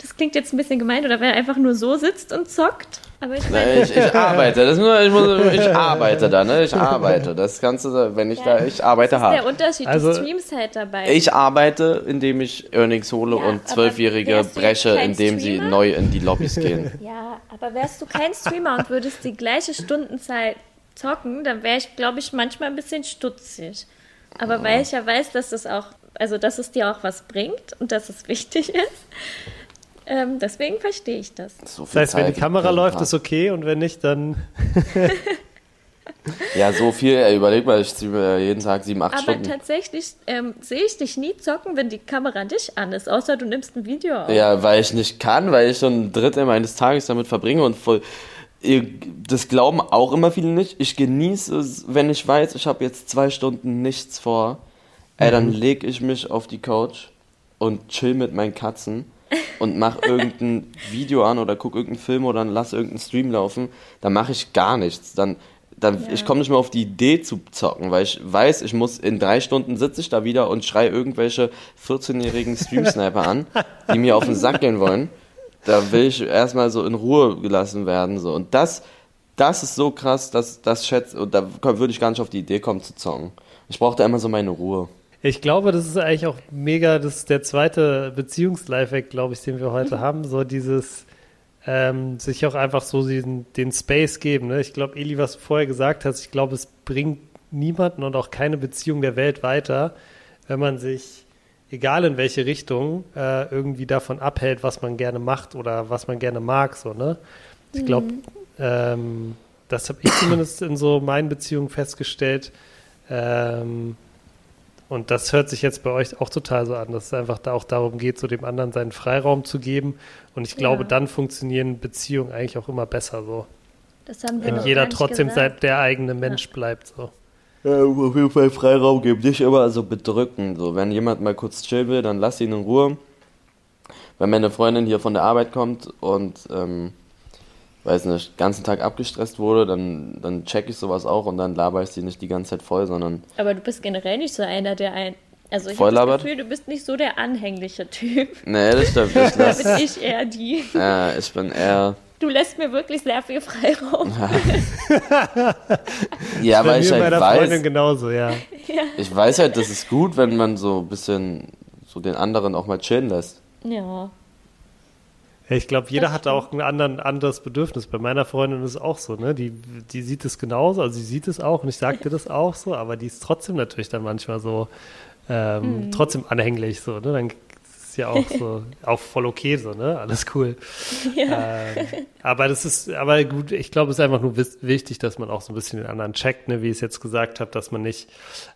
das klingt jetzt ein bisschen gemein, oder wenn er einfach nur so sitzt und zockt. Aber ich, meine, ich, ich arbeite. Das nur, ich, muss, ich arbeite da, ne? Ich arbeite. Das kannst du, wenn ich ja, da, ich arbeite hart. Das ist der Unterschied. Also, du streamst halt dabei. Ich arbeite, indem ich Earnings hole ja, und Zwölfjährige breche, indem Streamer? sie neu in die Lobbys gehen. Ja, aber wärst du kein Streamer und würdest die gleiche Stundenzahl zocken, dann wäre ich, glaube ich, manchmal ein bisschen stutzig. Aber weil ich ja weiß, dass das auch, also dass es dir auch was bringt und dass es wichtig ist, ähm, deswegen verstehe ich das. So das heißt, Zeit wenn die Kamera läuft, ist okay und wenn nicht, dann. ja, so viel. Überleg mal, ich ziehe jeden Tag sieben, acht Aber Stunden. Aber tatsächlich ähm, sehe ich dich nie zocken, wenn die Kamera dich an ist, außer du nimmst ein Video auf. Ja, weil ich nicht kann, weil ich schon ein Drittel meines Tages damit verbringe und voll. Das glauben auch immer viele nicht. Ich genieße es, wenn ich weiß, ich habe jetzt zwei Stunden nichts vor. Ey, dann mhm. lege ich mich auf die Couch und chill mit meinen Katzen und mach irgendein Video an oder guck irgendeinen Film oder lass irgendeinen Stream laufen, dann mache ich gar nichts. Dann, dann ja. ich komme nicht mehr auf die Idee zu zocken, weil ich weiß, ich muss in drei Stunden sitze ich da wieder und schrei irgendwelche 14-jährigen Stream-Sniper an, die mir auf den Sack gehen wollen. Da will ich erstmal so in Ruhe gelassen werden. So. Und das, das ist so krass, dass das schätze, und da würde ich gar nicht auf die Idee kommen zu zocken. Ich brauche da immer so meine Ruhe. Ich glaube, das ist eigentlich auch mega, das ist der zweite Beziehungslifehack, glaube ich, den wir heute haben. So dieses ähm, sich auch einfach so den, den Space geben. Ne? Ich glaube, Eli, was du vorher gesagt hast, ich glaube, es bringt niemanden und auch keine Beziehung der Welt weiter, wenn man sich, egal in welche Richtung, äh, irgendwie davon abhält, was man gerne macht oder was man gerne mag. So, ne? Ich glaube, mhm. ähm, das habe ich zumindest in so meinen Beziehungen festgestellt. Ähm, und das hört sich jetzt bei euch auch total so an, dass es einfach da auch darum geht, so dem anderen seinen Freiraum zu geben. Und ich glaube, ja. dann funktionieren Beziehungen eigentlich auch immer besser so. Wenn jeder trotzdem gesagt. der eigene Mensch ja. bleibt so. Ja, auf jeden Fall Freiraum geben, nicht immer so bedrücken. So, wenn jemand mal kurz chillen will, dann lass ihn in Ruhe. Wenn meine Freundin hier von der Arbeit kommt und ähm, weiß nicht, den ganzen Tag abgestresst wurde, dann, dann check ich sowas auch und dann laber ich sie nicht die ganze Zeit voll, sondern. Aber du bist generell nicht so einer, der ein. Also ich habe das Gefühl, du bist nicht so der anhängliche Typ. Nee, das stimmt. Ich da bin ich eher die. Ja, ich bin eher. Du lässt mir wirklich sehr viel Freiraum. ja, weil ich halt weiß. Freundin genauso, ja. ja. Ich weiß halt, das ist gut, wenn man so ein bisschen so den anderen auch mal chillen lässt. Ja. Ich glaube, jeder hat auch ein anderen, anderes Bedürfnis. Bei meiner Freundin ist es auch so, ne? Die, die sieht es genauso, also sie sieht es auch und ich sagte das auch so, aber die ist trotzdem natürlich dann manchmal so ähm, mhm. trotzdem anhänglich so, ne? Dann ja auch so, auch voll okay so, ne? Alles cool. Ja. Ähm, aber das ist, aber gut, ich glaube, es ist einfach nur wichtig, dass man auch so ein bisschen den anderen checkt, ne? Wie ich es jetzt gesagt habe, dass man nicht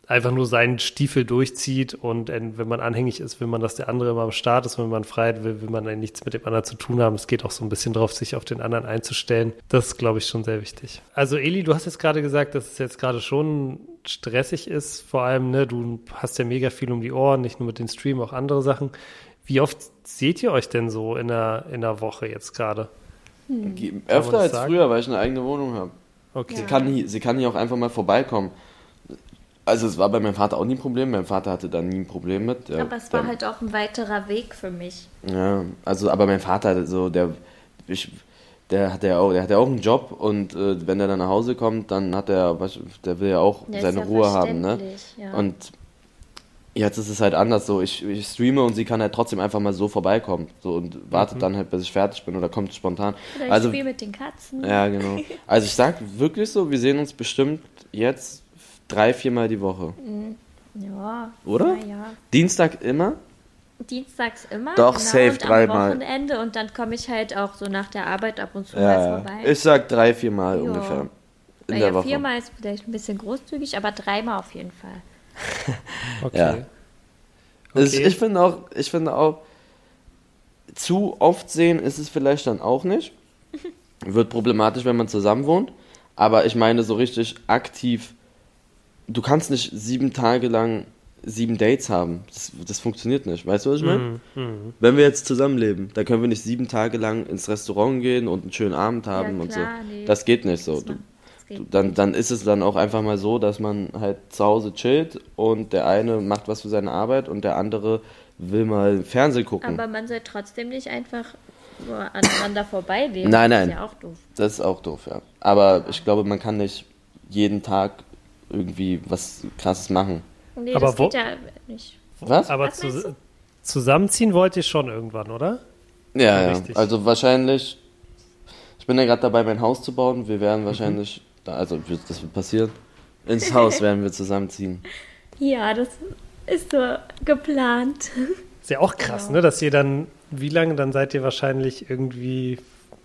einfach nur seinen Stiefel durchzieht und wenn man anhängig ist, will man, dass der andere immer am Start ist, wenn man Freiheit will, will man nichts mit dem anderen zu tun haben. Es geht auch so ein bisschen drauf, sich auf den anderen einzustellen. Das ist, glaube ich, schon sehr wichtig. Also Eli, du hast jetzt gerade gesagt, dass es jetzt gerade schon stressig ist, vor allem, ne, du hast ja mega viel um die Ohren, nicht nur mit den Stream, auch andere Sachen. Wie oft seht ihr euch denn so in der, in der Woche jetzt gerade? Hm. Öfter als sagen? früher, weil ich eine eigene Wohnung habe. Okay. Sie, kann hier, sie kann hier auch einfach mal vorbeikommen. Also es war bei meinem Vater auch nie ein Problem. Mein Vater hatte da nie ein Problem mit. Der, aber es war der, halt auch ein weiterer Weg für mich. Ja, also aber mein Vater, so der, ich, der hat ja auch, der hat ja auch einen Job und äh, wenn er dann nach Hause kommt, dann hat er, der will ja auch Ja, ist seine ja Ruhe haben, ne? ja. Und jetzt ist es halt anders so. Ich, ich streame und sie kann halt trotzdem einfach mal so vorbeikommen. So und wartet dann halt, bis ich fertig bin oder kommt spontan. Oder ich Also, spiele mit den Katzen. ja, genau. Also ich sag wirklich so, wir sehen uns bestimmt jetzt drei, viermal die Woche. Ja. Oder? Ja. Dienstag immer? Dienstags immer. Doch, genau, safe dreimal. Wochenende und dann komme ich halt auch so nach der Arbeit ab und zu Ja, mal ja. vorbei. Ich sag drei, viermal Ja. ungefähr. In naja, der Woche. viermal ist vielleicht ein bisschen großzügig, aber dreimal auf jeden Fall. Okay. Ja. Okay. Ich finde auch, ich finde auch, zu oft sehen ist es vielleicht dann auch nicht. Wird problematisch, wenn man zusammen wohnt. Aber ich meine so richtig aktiv, du kannst nicht sieben Tage lang sieben Dates haben. Das, das funktioniert nicht. Weißt du, was ich meine? Mhm, mhm. Wenn wir jetzt zusammenleben, dann können wir nicht sieben Tage lang ins Restaurant gehen und einen schönen Abend haben Ja, und so. klar, nee. Das geht nicht so. Du, das dann, dann ist es dann auch einfach mal so, dass man halt zu Hause chillt und der eine macht was für seine Arbeit und der andere will mal Fernsehen gucken. Aber man soll trotzdem nicht einfach nur aneinander vorbeileben. Nein, Das nein. ist ja auch doof. das ist auch doof, ja. Aber ich glaube, man kann nicht jeden Tag irgendwie was krasses machen. Nee, Aber das wo- geht ja nicht. Was? Aber Was zu, zusammenziehen wollt ihr schon irgendwann, oder? Ja, Ja, ja. Also wahrscheinlich, ich bin ja gerade dabei, mein Haus zu bauen. Wir werden wahrscheinlich, also wird- das wird passieren, ins Haus werden wir zusammenziehen. Ja, das ist so geplant. Ist ja auch krass, Ja. ne? Dass ihr dann, wie lange, dann seid ihr wahrscheinlich irgendwie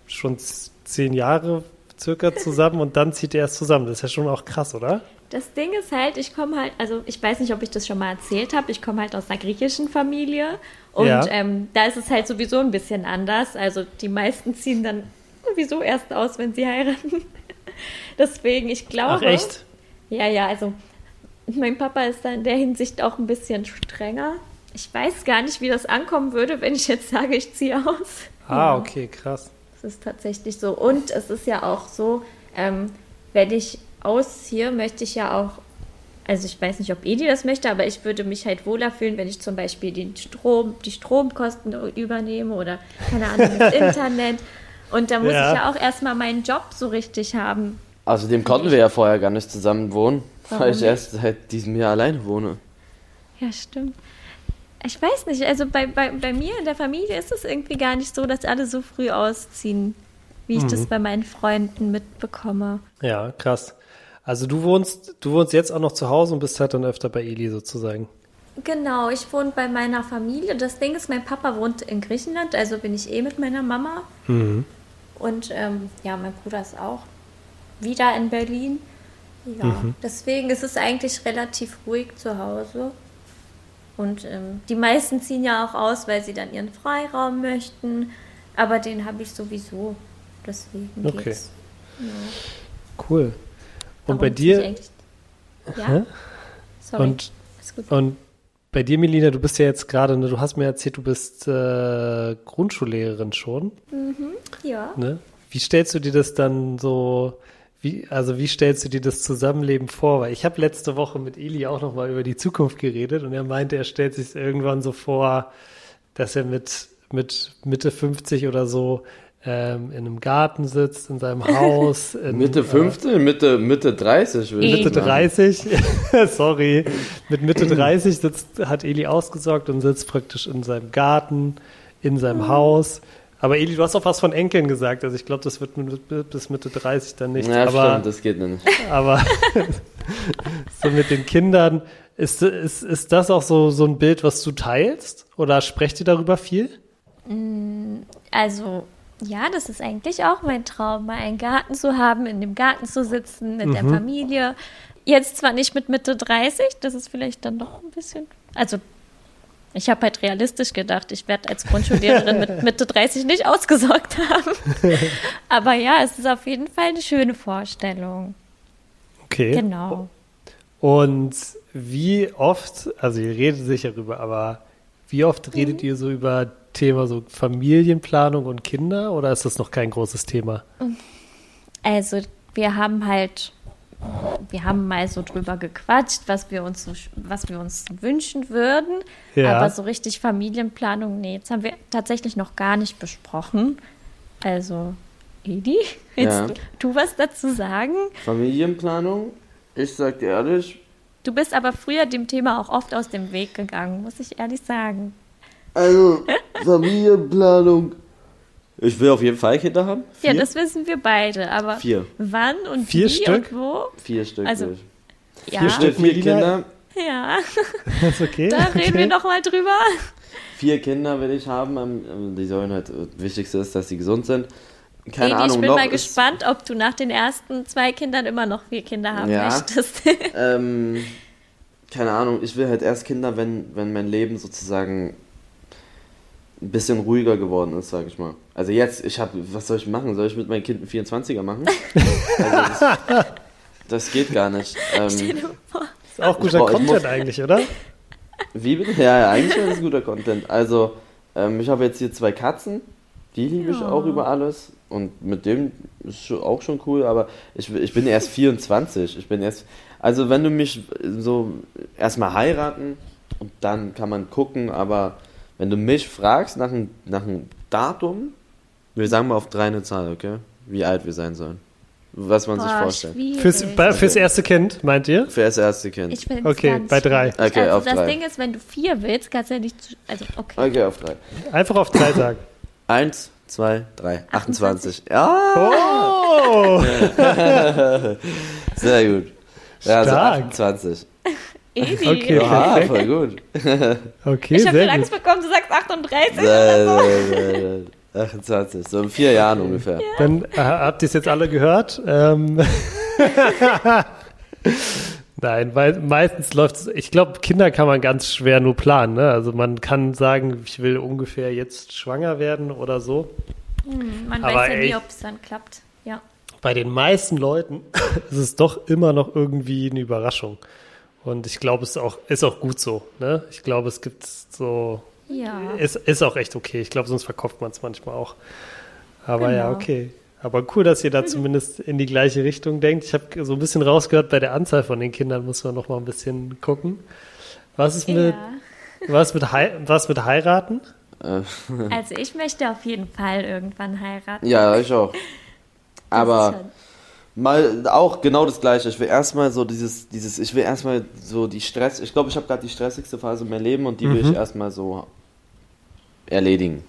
schon zehn Jahre circa zusammen und dann zieht ihr erst zusammen. Das ist ja schon auch krass, oder? Das Ding ist halt, ich komme halt, also ich weiß nicht, ob ich das schon mal erzählt habe, ich komme halt aus einer griechischen Familie und Ja. ähm, da ist es halt sowieso ein bisschen anders. Also die meisten ziehen dann sowieso erst aus, wenn sie heiraten. Deswegen, ich glaube. Ach, echt? Ja, ja, also mein Papa ist da in der Hinsicht auch ein bisschen strenger. Ich weiß gar nicht, wie das ankommen würde, wenn ich jetzt sage, ich ziehe aus. Ah, Ja. okay, krass. Es ist tatsächlich so. Und es ist ja auch so, ähm, wenn ich ausziehe, möchte ich ja auch, also ich weiß nicht, ob Edi das möchte, aber ich würde mich halt wohler fühlen, wenn ich zum Beispiel den Strom, die Stromkosten übernehme oder keine Ahnung, das Internet. Und da muss Ja. ich ja auch erstmal meinen Job so richtig haben. Außerdem konnten wir ja vorher gar nicht zusammen wohnen, weil Warum ich erst seit diesem Jahr alleine wohne. Ja, stimmt. Ich weiß nicht, also bei, bei, bei mir in der Familie ist es irgendwie gar nicht so, dass alle so früh ausziehen, wie ich Mhm. das bei meinen Freunden mitbekomme. Ja, krass. Also du wohnst, du wohnst jetzt auch noch zu Hause und bist halt dann öfter bei Eli sozusagen. Genau, ich wohne bei meiner Familie. Das Ding ist, mein Papa wohnt in Griechenland, also bin ich eh mit meiner Mama. Und ähm, ja, mein Bruder ist auch wieder in Berlin. Ja, deswegen ist es eigentlich relativ ruhig zu Hause. Und ähm, die meisten ziehen ja auch aus, weil sie dann ihren Freiraum möchten. Aber den habe ich sowieso. Deswegen Okay. geht's. Cool. Und Darum bei dir Ja, sorry. und ist gut. und bei dir, Melina, du bist ja jetzt gerade, ne, du hast mir erzählt, du bist äh, Grundschullehrerin schon. ja. Ne? Wie stellst du dir das dann so, wie, also wie stellst du dir das Zusammenleben vor? Weil ich habe letzte Woche mit Eli auch nochmal über die Zukunft geredet und er meinte, er stellt sich irgendwann so vor, dass er mit, mit Mitte 50 oder so ähm, in einem Garten sitzt, in seinem Haus. In, Mitte äh, 15, Mitte, Mitte 30 würde ich Mitte sagen. 30, sorry, mit Mitte 30 sitzt, hat Eli ausgesorgt und sitzt praktisch in seinem Garten, in seinem Haus. Aber Eli, du hast auch was von Enkeln gesagt, also ich glaube, das wird mit, bis Mitte 30 dann nicht. Ja, aber, stimmt, das geht nicht. aber so mit den Kindern, ist, ist, ist das auch so, so ein Bild, was du teilst? Oder sprecht ihr darüber viel? Also, ja, das ist eigentlich auch mein Traum, mal einen Garten zu haben, in dem Garten zu sitzen, mit der Familie. Jetzt zwar nicht mit Mitte 30, das ist vielleicht dann noch ein bisschen. Also, ich habe halt realistisch gedacht, ich werde als Grundschullehrerin mit Mitte 30 nicht ausgesorgt haben. Aber ja, es ist auf jeden Fall eine schöne Vorstellung. Okay. Genau. Und wie oft, also ihr redet sicher darüber, aber wie oft redet ihr so über Thema so Familienplanung und Kinder oder ist das noch kein großes Thema? Also, wir haben halt, wir haben mal so drüber gequatscht, was wir uns was wir uns wünschen würden. Ja. Aber so richtig Familienplanung, nee, jetzt haben wir tatsächlich noch gar nicht besprochen. Also, Edi, willst Ja. du was dazu sagen? Familienplanung, ich sag dir ehrlich, Du bist aber früher dem Thema auch oft aus dem Weg gegangen, muss ich ehrlich sagen. Also Familienplanung. Ich will auf jeden Fall Kinder haben. Ja, Vier? das wissen wir beide, aber Vier. wann und Vier wie Stück? und wo? Vier Stück. Also. Ja, Vier Stück. vier? Kinder. ja, Ist okay. da reden wir okay. noch mal drüber. Vier Kinder will ich haben. ähm, Die sollen halt, das Wichtigste ist, dass sie gesund sind. Keine Edi, Ahnung, ich bin noch mal gespannt, ob du nach den ersten zwei Kindern immer noch vier Kinder haben Ja. möchtest. Ähm, keine Ahnung, ich will halt erst Kinder, wenn, wenn mein Leben sozusagen ein bisschen ruhiger geworden ist, sag ich mal. Also jetzt, ich habe, was soll ich machen? Soll ich mit meinem Kind einen 24er machen? Also das, das geht gar nicht. Ähm, Ist auch guter Boah, ich Content muss- eigentlich, oder? wie bitte? Ja, ja, eigentlich wäre das guter Content. Also, ähm, ich habe jetzt hier zwei Katzen, die liebe ich Ja. auch über alles. Und mit dem ist auch schon cool, aber ich, ich bin erst 24. Ich bin erst. Also, wenn du mich so erstmal heiraten und dann kann man gucken, aber wenn du mich fragst nach einem, nach einem Datum, wir sagen mal auf drei eine Zahl, okay? Wie alt wir sein sollen. Was man sich Boah, vorstellt. schwierig. Fürs, bei, fürs erste Kind, meint ihr? Für das erste Kind. ich find's Okay, ganz bei drei. Okay, also auf das drei. Ding ist, wenn du vier willst, kannst du ja nicht. zu- Also, okay. Okay, auf drei. Einfach auf drei sagen. Eins, zwei, drei. 28. Ja, Oh! sehr gut. Ja, also Stark. 28. Edi. Okay. Ja, perfekt. voll gut. Okay, Ich habe schon Angst gut. bekommen, du sagst 38. Sehr, sehr, sehr, sehr. 28, so in vier Jahren ungefähr. Dann äh, habt ihr es jetzt alle gehört. Ähm Nein, weil meistens läuft es. Ich glaube, Kinder kann man ganz schwer nur planen. Ne? Also man kann sagen, ich will ungefähr jetzt schwanger werden oder so. Man Aber weiß ja nie, ob es dann klappt. Ja. Bei den meisten Leuten ist es doch immer noch irgendwie eine Überraschung. Und ich glaube, es ist auch, ist auch gut so. Ne? Ich glaube, es gibt so Ja. Ist, ist auch echt okay. Ich glaube, sonst verkauft man es manchmal auch. Aber ja, Genau. okay. Aber cool, dass ihr da zumindest in die gleiche Richtung denkt. Ich habe so ein bisschen rausgehört, bei der Anzahl von den Kindern muss man noch mal ein bisschen gucken. Was ist mit, ja. was mit, Hei was mit heiraten? Äh, Also ich möchte auf jeden Fall irgendwann heiraten. ja, ich auch. Das Aber ist schon- mal auch genau das gleiche. Ich will erstmal so dieses, dieses, ich will erstmal so die Stress, ich glaube, ich habe gerade die stressigste Phase in meinem Leben und die will Mhm. ich erstmal so erledigen.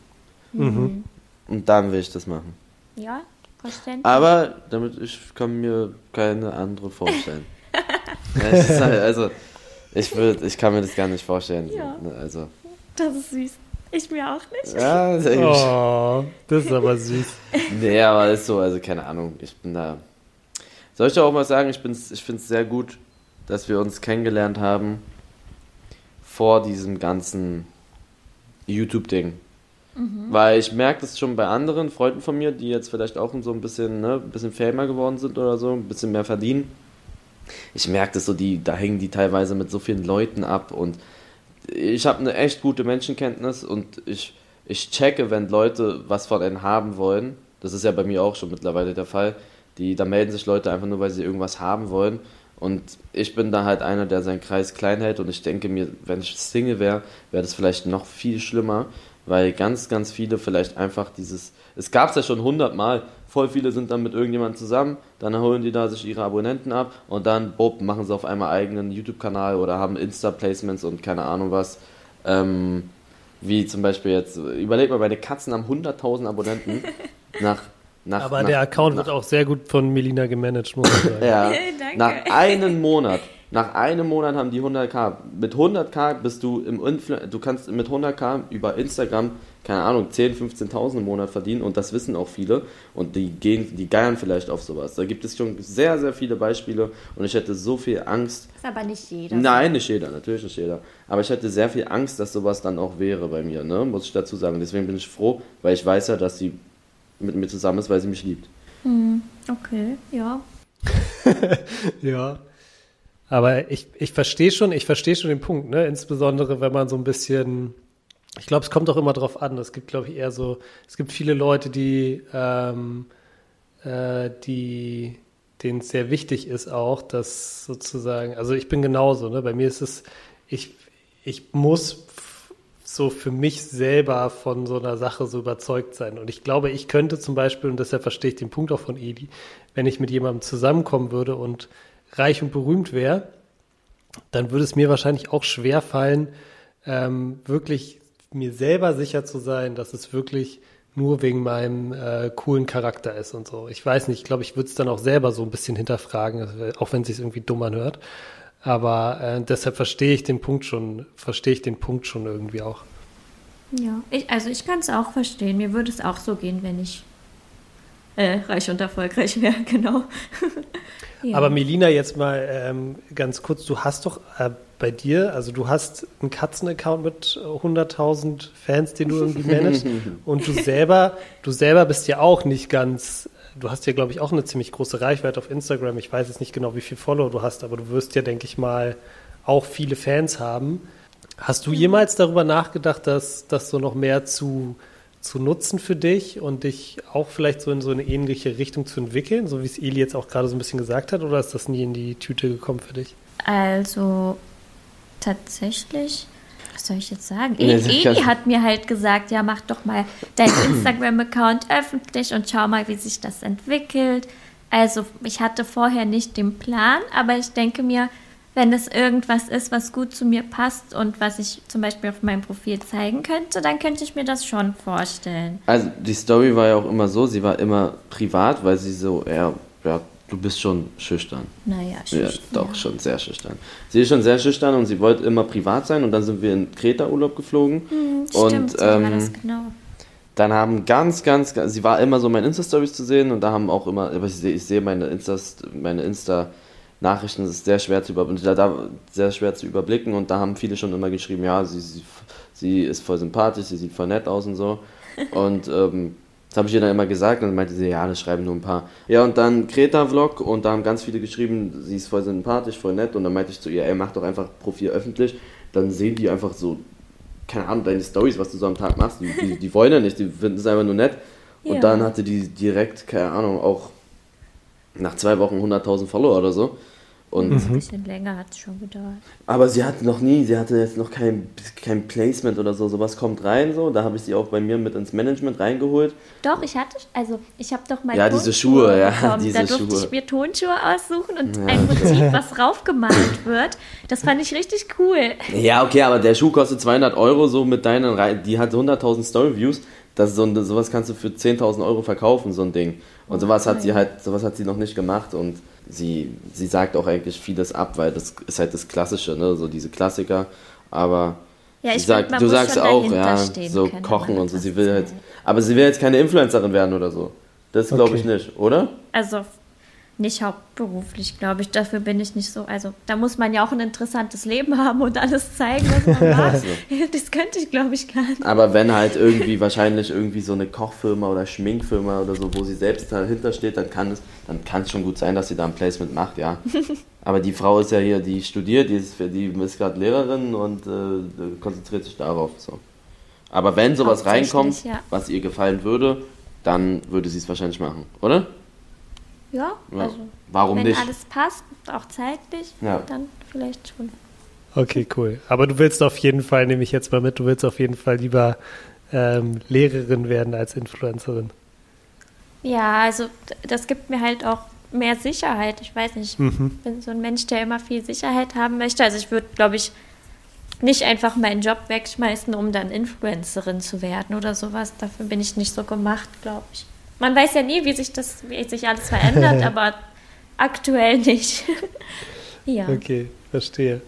Mhm. Und dann will ich das machen. Ja, verständlich. Aber damit ich kann mir keine andere vorstellen. ja, ist halt, also ich würde, ich kann mir das gar nicht vorstellen. Ja. ne, Also Das ist süß. Ich mir auch nicht. ja, ist eigentlich- Oh, das ist aber süß. nee, aber ist so, also keine Ahnung. Ich bin da. Soll ich dir auch mal sagen, ich bin's, ich finde es sehr gut, dass wir uns kennengelernt haben vor diesem ganzen YouTube-Ding. Weil ich merke das schon bei anderen Freunden von mir, die jetzt vielleicht auch so ein bisschen, ne, ein bisschen famer geworden sind oder so, ein bisschen mehr verdienen. Ich merke das so, die, da hängen die teilweise mit so vielen Leuten ab und ich habe eine echt gute Menschenkenntnis und ich, ich checke, wenn Leute was von einem haben wollen. Das ist ja bei mir auch schon mittlerweile der Fall. Die, da melden sich Leute einfach nur, weil sie irgendwas haben wollen. Und ich bin da halt einer, der seinen Kreis klein hält. Und ich denke mir, wenn ich Single wäre, wäre das vielleicht noch viel schlimmer, weil ganz, ganz viele vielleicht einfach dieses. Es gab es ja schon hundertmal. Voll viele sind dann mit irgendjemandem zusammen, dann holen die da sich ihre Abonnenten ab und dann, bob, machen sie auf einmal eigenen YouTube-Kanal oder haben Insta-Placements und keine Ahnung was. Ähm, wie zum Beispiel jetzt, überleg mal, meine Katzen haben 100.000 Abonnenten nach. Nach Aber nach, der Account nach, wird auch sehr gut von Melina gemanagt, muss man sagen. ja, Danke. nach einem Monat, nach einem Monat haben die 100k. Mit 100k bist du im Influ du kannst mit 100k über Instagram, keine Ahnung, 10, 15.000 im Monat verdienen und das wissen auch viele und die gehen, die geiern vielleicht auf sowas. Da gibt es schon sehr, sehr viele Beispiele und ich hätte so viel Angst. ist aber nicht jeder. Nein, nicht jeder, natürlich nicht jeder. Aber ich hätte sehr viel Angst, dass sowas dann auch wäre bei mir, ne? muss ich dazu sagen. Deswegen bin ich froh, weil ich weiß ja, dass sie mit mir zusammen ist, weil sie mich liebt. Okay, ja. Ja. Aber ich, ich verstehe schon, ich verstehe schon den Punkt, ne? Insbesondere wenn man so ein bisschen, ich glaube, es kommt auch immer drauf an. Es gibt, glaube ich, eher so, es gibt viele Leute, die, ähm, äh, die, denen es sehr wichtig ist auch, dass sozusagen, also ich bin genauso, ne? Bei mir ist es, ich, ich muss so für mich selber von so einer Sache so überzeugt sein. Und ich glaube, ich könnte zum Beispiel, und deshalb verstehe ich den Punkt auch von Edi, wenn ich mit jemandem zusammenkommen würde und reich und berühmt wäre, dann würde es mir wahrscheinlich auch schwer fallen, ähm, wirklich mir selber sicher zu sein, dass es wirklich nur wegen meinem äh, coolen Charakter ist und so. Ich weiß nicht, ich glaube, ich würde es dann auch selber so ein bisschen hinterfragen, auch wenn es sich irgendwie dumm anhört. Aber äh, deshalb verstehe ich den Punkt schon, verstehe ich den Punkt schon irgendwie auch. Ja, ich, also ich kann es auch verstehen. Mir würde es auch so gehen, wenn ich äh, reich und erfolgreich wäre, genau. ja. Aber Melina, jetzt mal ähm, ganz kurz, du hast doch äh, bei dir, also du hast einen Katzen-Account mit 100.000 Fans, den du irgendwie managst und du selber, du selber bist ja auch nicht ganz du hast ja, glaube ich, auch eine ziemlich große Reichweite auf Instagram. Ich weiß jetzt nicht genau, wie viel Follower du hast, aber du wirst ja, denke ich mal, auch viele Fans haben. Hast du jemals darüber nachgedacht, dass das so noch mehr zu, zu nutzen für dich und dich auch vielleicht so in so eine ähnliche Richtung zu entwickeln, so wie es Eli jetzt auch gerade so ein bisschen gesagt hat, oder ist das nie in die Tüte gekommen für dich? Also tatsächlich was soll ich jetzt sagen? Nee, Edi hat mir halt gesagt, ja, mach doch mal deinen Instagram-Account öffentlich und schau mal, wie sich das entwickelt. Also ich hatte vorher nicht den Plan, aber ich denke mir, wenn es irgendwas ist, was gut zu mir passt und was ich zum Beispiel auf meinem Profil zeigen könnte, dann könnte ich mir das schon vorstellen. Also die Story war ja auch immer so, sie war immer privat, weil sie so eher ja, Du bist schon schüchtern. Naja, schüchtern. Ja, doch, schon sehr schüchtern. Sie ist schon sehr schüchtern und sie wollte immer privat sein und dann sind wir in Kreta-Urlaub geflogen. Hm, und, stimmt, so ähm, war das genau. Dann haben ganz, ganz, ganz, sie war immer so meine Insta-Stories zu sehen und da haben auch immer, aber ich sehe, ich sehe meine Insta, meine Insta Nachrichten, das ist sehr schwer zu überblicken, sehr schwer zu überblicken und da haben viele schon immer geschrieben, ja, sie, sie, sie ist voll sympathisch, sie sieht voll nett aus und so. Und ähm, das habe ich ihr dann immer gesagt und dann meinte sie, ja, das schreiben nur ein paar. Ja, und dann Kreta-Vlog und da haben ganz viele geschrieben, sie ist voll sympathisch, voll nett und dann meinte ich zu ihr, ey, mach doch einfach Profil öffentlich, dann sehen die einfach so, keine Ahnung, deine Stories, was du so am Tag machst, die, die, die wollen ja nicht, die finden es einfach nur nett. Und ja. dann hatte die direkt, keine Ahnung, auch nach zwei Wochen 100.000 Follower oder so. Und mhm. Ein bisschen länger hat es schon gedauert. Aber sie hatte noch nie, sie hatte jetzt noch kein, kein Placement oder so. Sowas kommt rein so. Da habe ich sie auch bei mir mit ins Management reingeholt. Doch, ich hatte, also ich habe doch mal. Ja, diese Schuhe, ja. Diese da durfte Schuhe. ich mir Tonschuhe aussuchen und ja. ein Motiv, was raufgemalt wird. Das fand ich richtig cool. Ja, okay, aber der Schuh kostet 200 Euro so mit deinen, Re die hat 100.000 Story-Views. Das so, sowas kannst du für 10.000 Euro verkaufen, so ein Ding. Und sowas hat sie halt, sowas hat sie noch nicht gemacht und sie, sie sagt auch eigentlich vieles ab, weil das ist halt das Klassische, ne? so diese Klassiker. Aber ja, ich sag, find, du sagst auch, ja, so kochen und so. Sie will halt, aber sie will jetzt keine Influencerin werden oder so. Das glaube okay. ich nicht, oder? Also nicht hauptberuflich, glaube ich. Dafür bin ich nicht so. Also, da muss man ja auch ein interessantes Leben haben und alles zeigen, was man macht. Also. Das könnte ich, glaube ich, gar nicht. Aber wenn halt irgendwie wahrscheinlich irgendwie so eine Kochfirma oder Schminkfirma oder so, wo sie selbst dahinter steht, dann kann es, dann kann es schon gut sein, dass sie da ein Placement macht, ja. Aber die Frau ist ja hier, die studiert, die ist, die ist gerade Lehrerin und äh, konzentriert sich darauf. So. Aber wenn sowas reinkommt, ja. was ihr gefallen würde, dann würde sie es wahrscheinlich machen, oder? Ja, also warum wenn nicht? alles passt, auch zeitlich, ja. dann vielleicht schon. Okay, cool. Aber du willst auf jeden Fall, nehme ich jetzt mal mit, du willst auf jeden Fall lieber ähm, Lehrerin werden als Influencerin. Ja, also das gibt mir halt auch mehr Sicherheit. Ich weiß nicht, mhm. ich bin so ein Mensch, der immer viel Sicherheit haben möchte. Also ich würde, glaube ich, nicht einfach meinen Job wegschmeißen, um dann Influencerin zu werden oder sowas. Dafür bin ich nicht so gemacht, glaube ich. Man weiß ja nie, wie sich das, wie sich alles verändert, aber aktuell nicht. ja. Okay, verstehe.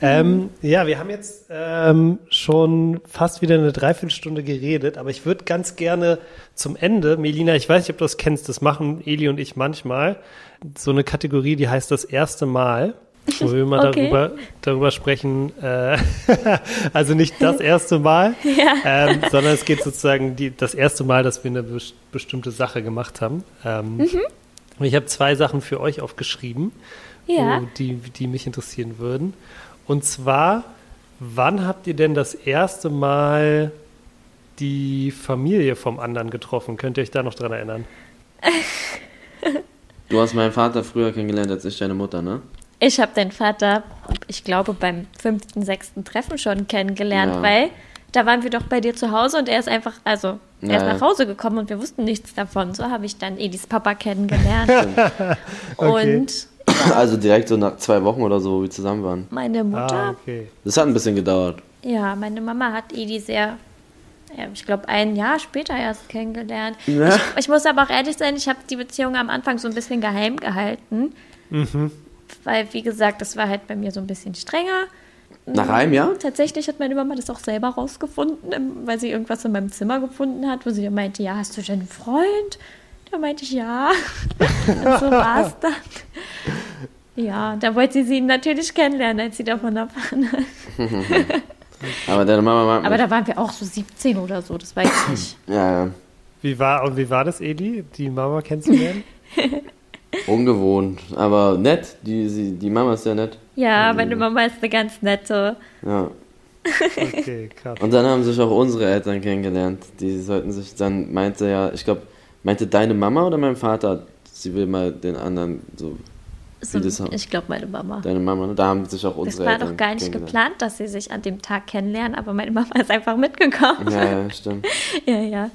Ähm, ja, wir haben jetzt ähm, schon fast wieder eine Dreiviertelstunde geredet, aber ich würde ganz gerne zum Ende, Melina, ich weiß nicht, ob du das kennst, das machen Eli und ich manchmal, so eine Kategorie, die heißt das erste Mal wo wir mal okay. darüber, darüber sprechen, äh, also nicht das erste Mal, ja. ähm, sondern es geht sozusagen die, das erste Mal, dass wir eine be bestimmte Sache gemacht haben. Ähm, mhm. Ich habe zwei Sachen für euch aufgeschrieben, ja. wo, die, die mich interessieren würden. Und zwar, wann habt ihr denn das erste Mal die Familie vom anderen getroffen? Könnt ihr euch da noch dran erinnern? Du hast meinen Vater früher kennengelernt als ich deine Mutter, ne? Ich habe deinen Vater, ich glaube, beim fünften, sechsten Treffen schon kennengelernt, ja. weil da waren wir doch bei dir zu Hause und er ist einfach, also er Ja, ist nach Hause gekommen und wir wussten nichts davon. So habe ich dann Edis Papa kennengelernt. Okay. Und Also direkt so nach zwei Wochen oder so, wo wir zusammen waren. meine Mutter, Ah, okay. Das hat ein bisschen gedauert. ja, meine Mama hat Edi sehr, ja, ich glaube, ein Jahr später erst kennengelernt. Ja. Ich, ich muss aber auch ehrlich sein, ich habe die Beziehung am Anfang so ein bisschen geheim gehalten. Weil, wie gesagt, das war halt bei mir so ein bisschen strenger. Nach einem Jahr? Tatsächlich hat meine Mama das auch selber rausgefunden, weil sie irgendwas in meinem Zimmer gefunden hat, wo sie meinte, ja, hast du denn einen Freund? Da meinte ich, ja. Und so war es dann. Ja, da wollte sie ihn natürlich kennenlernen, als sie davon erfahren hat. Aber deine Mama mag Aber da waren wir auch so 17 oder so, das weiß ich nicht. Ja, ja. Wie war, und wie war das, Edi, die Mama kennenzulernen? Ungewohnt, aber nett. Die, sie, die Mama ist sehr nett. Ja, meine Mama ist eine ganz nette. Ja. Okay, krass. Und dann haben sich auch unsere Eltern kennengelernt. Die sollten sich dann, meinte ja, ich glaube, meinte deine Mama oder mein Vater, sie will mal den anderen so, So, ich glaube, meine Mama. deine Mama, ne? da haben sich auch Das unsere war Eltern doch gar nicht geplant, dass sie sich an dem Tag kennenlernen, aber meine Mama ist einfach mitgekommen. Ja, ja, stimmt. Ja, ja.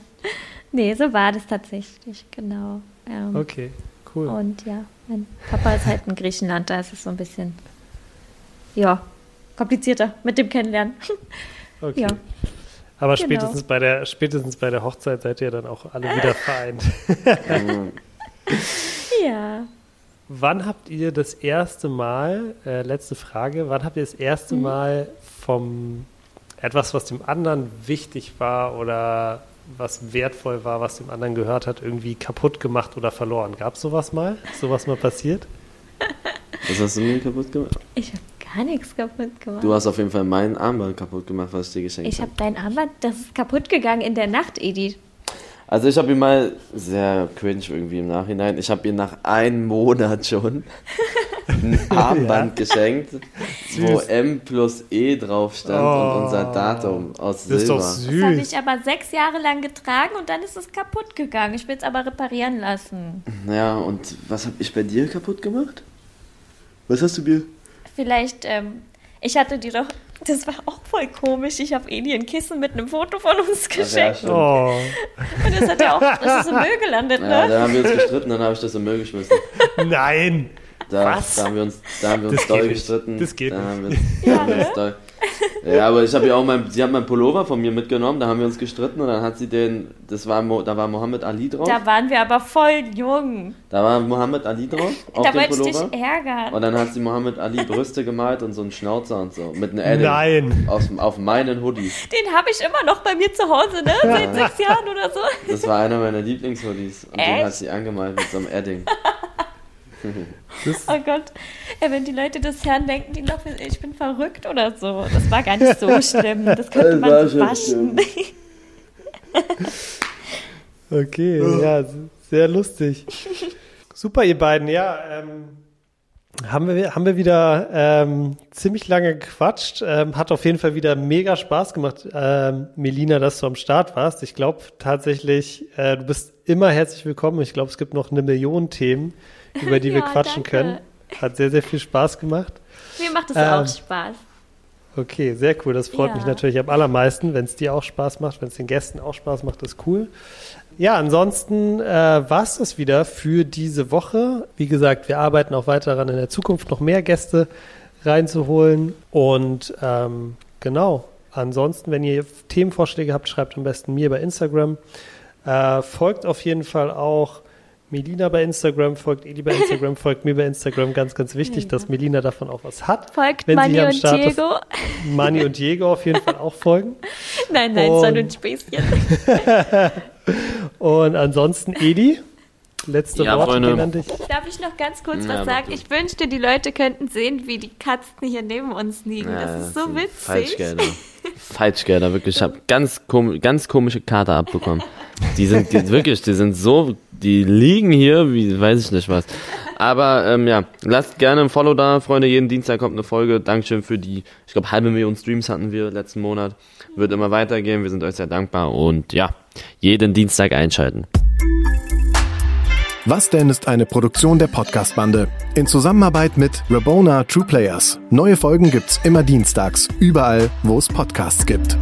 Nee, so war das tatsächlich, genau. Ähm, Okay, cool. Und ja, mein Papa ist halt in Griechenland, da ist es so ein bisschen, ja, komplizierter mit dem Kennenlernen. Okay. Ja. Aber Genau. spätestens, bei der, spätestens bei der Hochzeit seid ihr dann auch alle wieder vereint. Ja. Wann habt ihr das erste Mal, äh, letzte Frage, wann habt ihr das erste Mhm. Mal vom etwas, was dem anderen wichtig war oder was wertvoll war, was dem anderen gehört hat, irgendwie kaputt gemacht oder verloren? Gab es sowas mal? Ist sowas mal passiert? Was hast du mir kaputt gemacht? Ich habe gar nichts kaputt gemacht. Du hast auf jeden Fall mein Armband kaputt gemacht, was ich dir geschenkt ich habe. habe dein Armband, das ist kaputt gegangen in der Nacht, Edith. Also ich habe ihm mal, sehr cringe irgendwie im Nachhinein, ich habe ihr nach einem Monat schon ein Armband geschenkt, wo Süß. M plus E drauf stand Oh. und unser Datum aus Das ist doch Silber. Das habe süß. ich aber sechs Jahre lang getragen und dann ist es kaputt gegangen. Ich will es aber reparieren lassen. Ja, und was habe ich bei dir kaputt gemacht? Was hast du mir? Vielleicht, ähm, ich hatte dir doch, das war auch voll komisch. Ich habe Edi ein Kissen mit einem Foto von uns ja, geschenkt. stimmt. Oh, und das hat ja auch, das ist im Müll gelandet, Ja, ne? da haben wir uns gestritten, dann habe ich das im Müll geschmissen. nein. Da, Was? da haben wir uns, da haben wir uns doll gestritten. Das geht da nicht. Haben wir uns, da haben wir uns doll. Ja, aber ich habe ja auch mein, sie hat meinen Pullover von mir mitgenommen, da haben wir uns gestritten und dann hat sie den, das war, Mo, da war Mohammed Ali drauf. Da waren wir aber voll jung. Da war Mohammed Ali drauf auf da dem wollte ich Pullover. dich ärgern. Und dann hat sie Mohammed Ali Brüste gemalt und so einen Schnauzer und so. Mit einem Edding. Nein. Aus, auf meinen Hoodie. Den habe ich immer noch bei mir zu Hause, ne? Seit sechs Jahren oder so. Das war einer meiner Lieblingshoodies. Und den Echt? hat sie angemalt mit so einem Oh Gott. Ja, wenn die Leute das hören, denken die noch, ich bin verrückt oder so. Das war gar nicht so schlimm. Das könnte Das man so waschen. Okay, ja, sehr lustig. Super, ihr beiden. Ja, ähm, haben wir, haben wir wieder ähm, ziemlich lange gequatscht. Ähm, hat auf jeden Fall wieder mega Spaß gemacht, ähm, Melina, dass du am Start warst. Ich glaube tatsächlich, äh, du bist immer herzlich willkommen. Ich glaube, es gibt noch eine Million Themen, über die wir Ja, quatschen danke. können. Hat sehr, sehr viel Spaß gemacht. Mir macht es Ähm, auch Spaß. Okay, sehr cool. Das freut Ja. mich natürlich am allermeisten, wenn es dir auch Spaß macht, wenn es den Gästen auch Spaß macht, ist cool. Ja, ansonsten äh, war es das wieder für diese Woche. Wie gesagt, wir arbeiten auch weiter daran, in der Zukunft noch mehr Gäste reinzuholen. Und ähm, genau, ansonsten, wenn ihr Themenvorschläge habt, schreibt am besten mir bei Instagram. Äh, folgt auf jeden Fall auch Melina bei Instagram, folgt Edi bei Instagram, folgt mir bei Instagram. Ganz, ganz wichtig, dass Melina davon auch was hat. Folgt wenn sie am und Start ist. Diego. Mani und Diego auf jeden Fall auch folgen. Nein, nein, Und- Späßchen. Und ansonsten Edi, letzte Ja, Worte Freunde. gehen an dich. Darf ich noch ganz kurz Ja, was sagen? du. Ich wünschte, die Leute könnten sehen, wie die Katzen hier neben uns liegen. das ist so witzig. Falschgelder. Falschgelder, wirklich. Ich habe ganz, kom ganz komische Karte abbekommen. Die sind die, wirklich, die sind so, die liegen hier, wie weiß ich nicht was. Aber ähm, ja, lasst gerne ein Follow da, Freunde. Jeden Dienstag kommt eine Folge. Dankeschön für die, ich glaube, halbe Million Streams hatten wir letzten Monat. Wird immer weitergehen. Wir sind euch sehr dankbar und ja, jeden Dienstag einschalten. Was denn ist eine Produktion der Podcast-Bande in Zusammenarbeit mit Rabona True Players. Neue Folgen gibt's immer dienstags, überall, wo es Podcasts gibt.